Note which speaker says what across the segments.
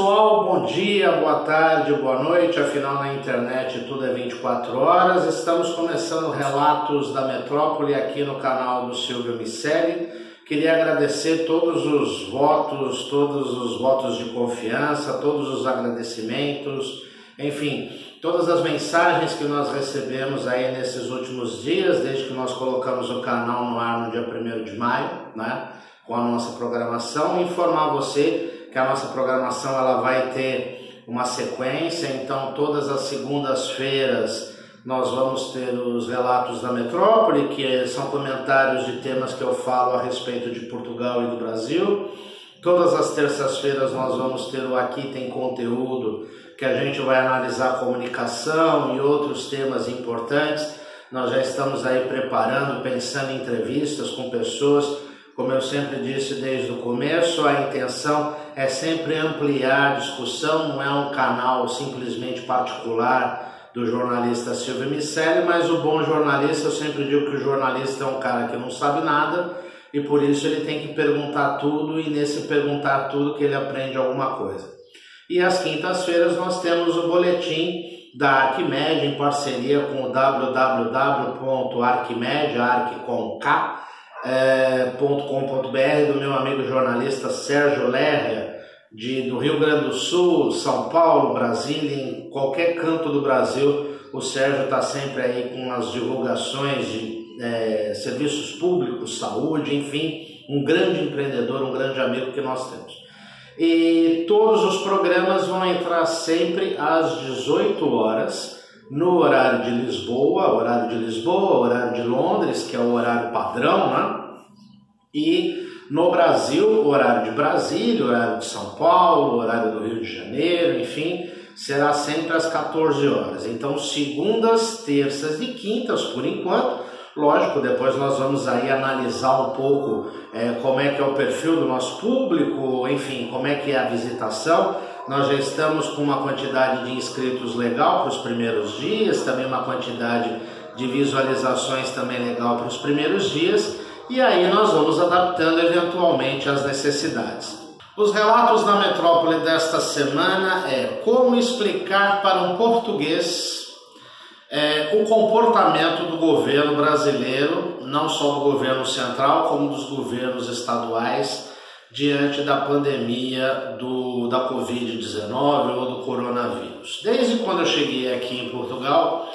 Speaker 1: Pessoal, bom dia, boa tarde, boa noite. Afinal, na internet tudo é 24 horas. Estamos começando relatos da metrópole aqui no canal do Silvio Miceli. Queria agradecer todos os votos, todos os votos de confiança, todos os agradecimentos, enfim, todas as mensagens que nós recebemos aí nesses últimos dias, desde que nós colocamos o canal no ar no dia 1 de maio, né? Com a nossa programação, informar você que a nossa programação ela vai ter uma sequência, então todas as segundas-feiras nós vamos ter os relatos da metrópole, que são comentários de temas que eu falo a respeito de Portugal e do Brasil. Todas as terças-feiras nós vamos ter o Aqui Tem Conteúdo, que a gente vai analisar comunicação e outros temas importantes. Nós já estamos aí preparando, pensando em entrevistas com pessoas como eu sempre disse desde o começo, a intenção é sempre ampliar a discussão, não é um canal simplesmente particular do jornalista Silvio Miceli, mas o bom jornalista, eu sempre digo que o jornalista é um cara que não sabe nada e por isso ele tem que perguntar tudo e nesse perguntar tudo que ele aprende alguma coisa. E às quintas-feiras nós temos o boletim da Arquimed em parceria com o www.arquimed, arc com K, é, .com.br do meu amigo jornalista Sérgio Lerria, de, do Rio Grande do Sul, São Paulo, Brasília, em qualquer canto do Brasil, o Sérgio está sempre aí com as divulgações de é, serviços públicos, saúde, enfim, um grande empreendedor, um grande amigo que nós temos. E todos os programas vão entrar sempre às 18 horas no horário de Lisboa, horário de Lisboa, horário de Londres, que é o horário padrão, né? E no Brasil, horário de Brasília, horário de São Paulo, horário do Rio de Janeiro, enfim, será sempre às 14 horas. Então, segundas, terças e quintas, por enquanto. Lógico, depois nós vamos aí analisar um pouco é, como é que é o perfil do nosso público, enfim, como é que é a visitação. Nós já estamos com uma quantidade de inscritos legal para os primeiros dias, também uma quantidade de visualizações também legal para os primeiros dias, e aí nós vamos adaptando eventualmente às necessidades. Os relatos da metrópole desta semana é como explicar para um português é, o comportamento do governo brasileiro, não só do governo central, como dos governos estaduais diante da pandemia do, da Covid-19 ou do coronavírus. Desde quando eu cheguei aqui em Portugal,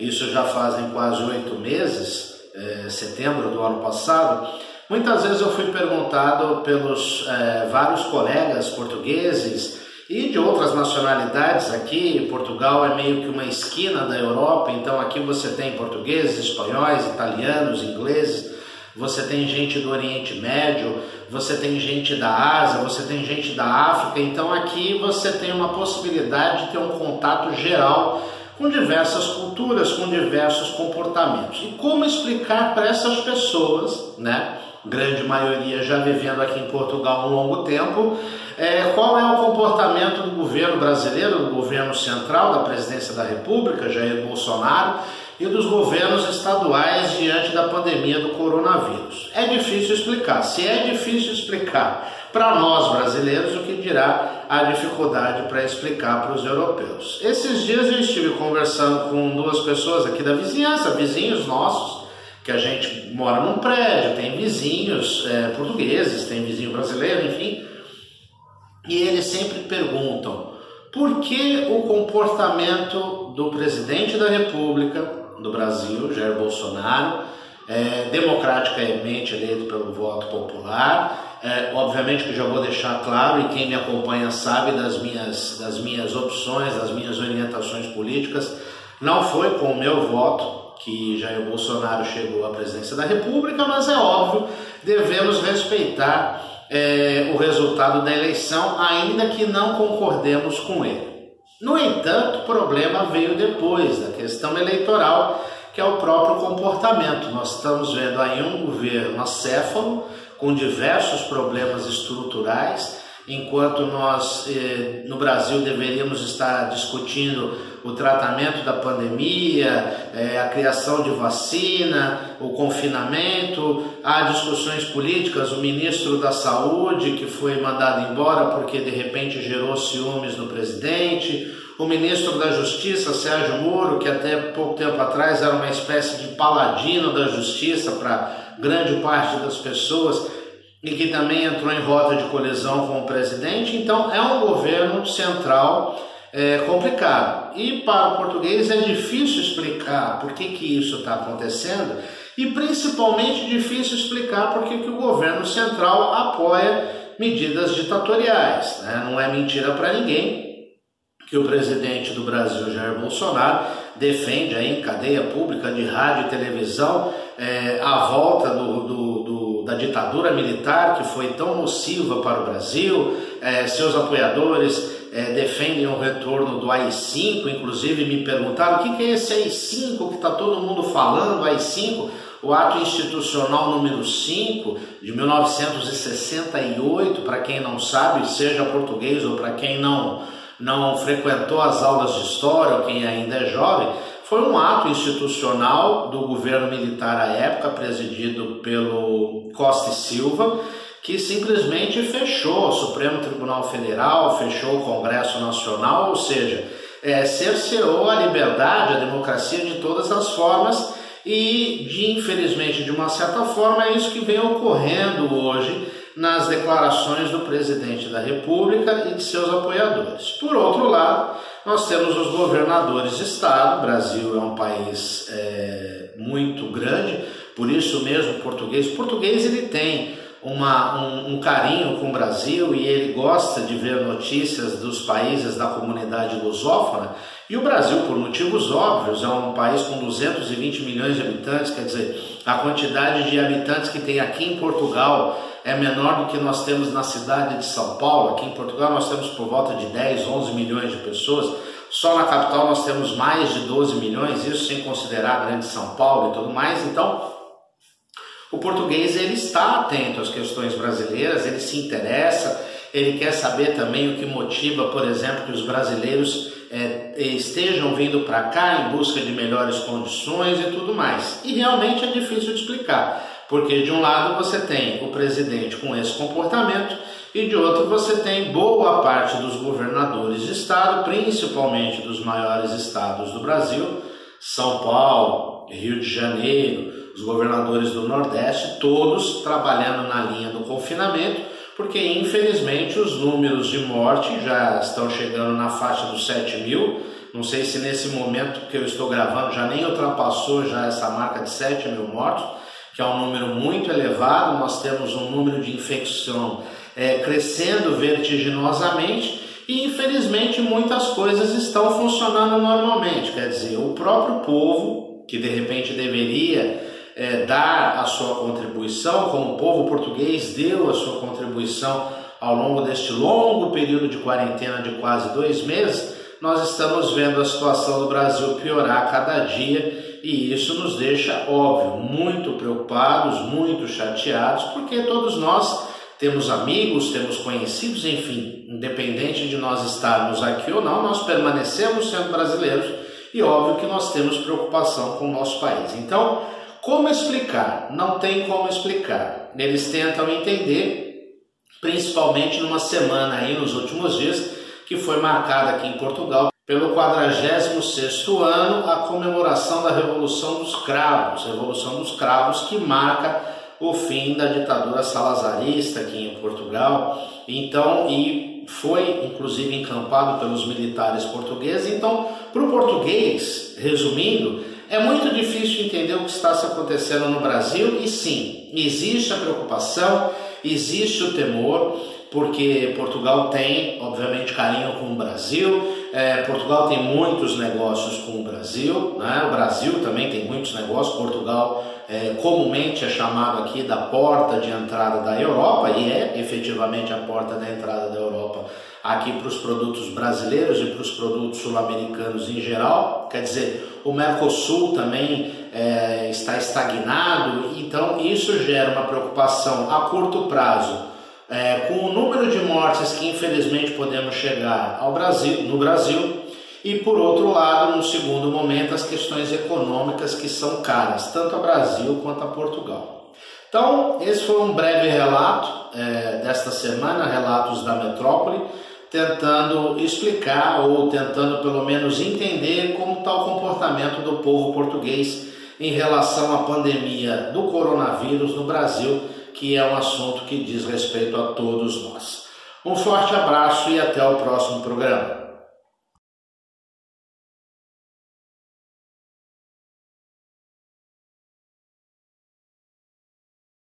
Speaker 1: isso já fazem quase oito meses, é, setembro do ano passado, muitas vezes eu fui perguntado pelos é, vários colegas portugueses e de outras nacionalidades aqui. Portugal é meio que uma esquina da Europa, então aqui você tem portugueses, espanhóis, italianos, ingleses você tem gente do Oriente Médio, você tem gente da Ásia, você tem gente da África, então aqui você tem uma possibilidade de ter um contato geral com diversas culturas, com diversos comportamentos. E como explicar para essas pessoas, né, grande maioria já vivendo aqui em Portugal há um longo tempo, é, qual é o comportamento do governo brasileiro, do governo central, da presidência da República, Jair Bolsonaro, e dos governos estaduais diante da pandemia do coronavírus. É difícil explicar. Se é difícil explicar para nós brasileiros, o que dirá a dificuldade para explicar para os europeus? Esses dias eu estive conversando com duas pessoas aqui da vizinhança, vizinhos nossos, que a gente mora num prédio, tem vizinhos é, portugueses, tem vizinho brasileiro, enfim, e eles sempre perguntam por que o comportamento do presidente da República, do Brasil, Jair Bolsonaro, é, democraticamente eleito pelo voto popular. É, obviamente que já vou deixar claro, e quem me acompanha sabe das minhas, das minhas opções, das minhas orientações políticas, não foi com o meu voto que Jair Bolsonaro chegou à presidência da República, mas é óbvio, devemos respeitar é, o resultado da eleição, ainda que não concordemos com ele. No entanto, o problema veio depois da questão eleitoral, que é o próprio comportamento. Nós estamos vendo aí um governo acéfalo, com diversos problemas estruturais, enquanto nós eh, no Brasil deveríamos estar discutindo o tratamento da pandemia, é, a criação de vacina, o confinamento, há discussões políticas, o ministro da Saúde que foi mandado embora porque de repente gerou ciúmes no presidente, o ministro da Justiça, Sérgio Moro, que até pouco tempo atrás era uma espécie de paladino da justiça para grande parte das pessoas e que também entrou em rota de colisão com o presidente. Então, é um governo central é, complicado. E para o português é difícil explicar por que, que isso está acontecendo e principalmente difícil explicar por que, que o governo central apoia medidas ditatoriais. Né? Não é mentira para ninguém que o presidente do Brasil, Jair Bolsonaro, defende aí em cadeia pública de rádio e televisão é, a volta do, do, do, da ditadura militar que foi tão nociva para o Brasil. É, seus apoiadores é, defendem o retorno do AI-5, inclusive me perguntaram o que, que é esse AI-5 que está todo mundo falando, AI-5, o ato institucional número 5 de 1968, para quem não sabe, seja português ou para quem não, não frequentou as aulas de história ou quem ainda é jovem, foi um ato institucional do governo militar à época, presidido pelo Costa e Silva, que simplesmente fechou o Supremo Tribunal Federal, fechou o Congresso Nacional, ou seja, é, cerceou a liberdade, a democracia de todas as formas e, de, infelizmente, de uma certa forma, é isso que vem ocorrendo hoje nas declarações do presidente da República e de seus apoiadores. Por outro lado, nós temos os governadores de Estado, o Brasil é um país é, muito grande, por isso mesmo português, o português ele tem uma, um, um, carinho com o Brasil e ele gosta de ver notícias dos países da comunidade lusófona. E o Brasil, por motivos óbvios, é um país com 220 milhões de habitantes, quer dizer, a quantidade de habitantes que tem aqui em Portugal é menor do que nós temos na cidade de São Paulo. Aqui em Portugal nós temos por volta de 10, 11 milhões de pessoas. Só na capital nós temos mais de 12 milhões, isso sem considerar a grande São Paulo e tudo mais. Então, o português ele está atento às questões brasileiras, ele se interessa, ele quer saber também o que motiva, por exemplo, que os brasileiros é, estejam vindo para cá em busca de melhores condições e tudo mais. E realmente é difícil de explicar, porque de um lado você tem o presidente com esse comportamento e de outro você tem boa parte dos governadores de estado, principalmente dos maiores estados do Brasil, São Paulo, Rio de Janeiro, os governadores do Nordeste, todos trabalhando na linha do confinamento, porque infelizmente os números de morte já estão chegando na faixa dos 7 mil. Não sei se nesse momento que eu estou gravando já nem ultrapassou já essa marca de 7 mil mortos, que é um número muito elevado. Nós temos um número de infecção é, crescendo vertiginosamente e infelizmente muitas coisas estão funcionando normalmente. Quer dizer, o próprio povo, que de repente deveria é, dar a sua contribuição, como o povo português deu a sua contribuição ao longo deste longo período de quarentena de quase dois meses, nós estamos vendo a situação do Brasil piorar a cada dia e isso nos deixa, óbvio, muito preocupados, muito chateados, porque todos nós temos amigos, temos conhecidos, enfim, independente de nós estarmos aqui ou não, nós permanecemos sendo brasileiros e óbvio que nós temos preocupação com o nosso país. Então, como explicar? Não tem como explicar. Eles tentam entender, principalmente numa semana aí nos últimos dias, que foi marcada aqui em Portugal pelo 46º ano a comemoração da Revolução dos Cravos, Revolução dos Cravos que marca o fim da ditadura salazarista aqui em Portugal. Então, e foi inclusive encampado pelos militares portugueses. Então, para o português, resumindo, é muito difícil entender o que está se acontecendo no Brasil e sim, existe a preocupação, existe o temor, porque Portugal tem, obviamente, carinho com o Brasil, é, Portugal tem muitos negócios com o Brasil, né? o Brasil também tem muitos negócios, Portugal é, comumente é chamado aqui da porta de entrada da Europa, e é efetivamente a porta da entrada da Europa aqui para os produtos brasileiros e para os produtos sul-americanos em geral. Quer dizer, o Mercosul também é, está estagnado, então isso gera uma preocupação a curto prazo. É, com o número de mortes que infelizmente podemos chegar ao Brasil, no Brasil e por outro lado, no segundo momento, as questões econômicas que são caras, tanto a Brasil quanto a Portugal. Então, esse foi um breve relato é, desta semana, relatos da metrópole, tentando explicar ou tentando pelo menos entender como está o comportamento do povo português em relação à pandemia do coronavírus no Brasil, que é um assunto que diz respeito a todos nós. Um forte abraço e até o próximo programa.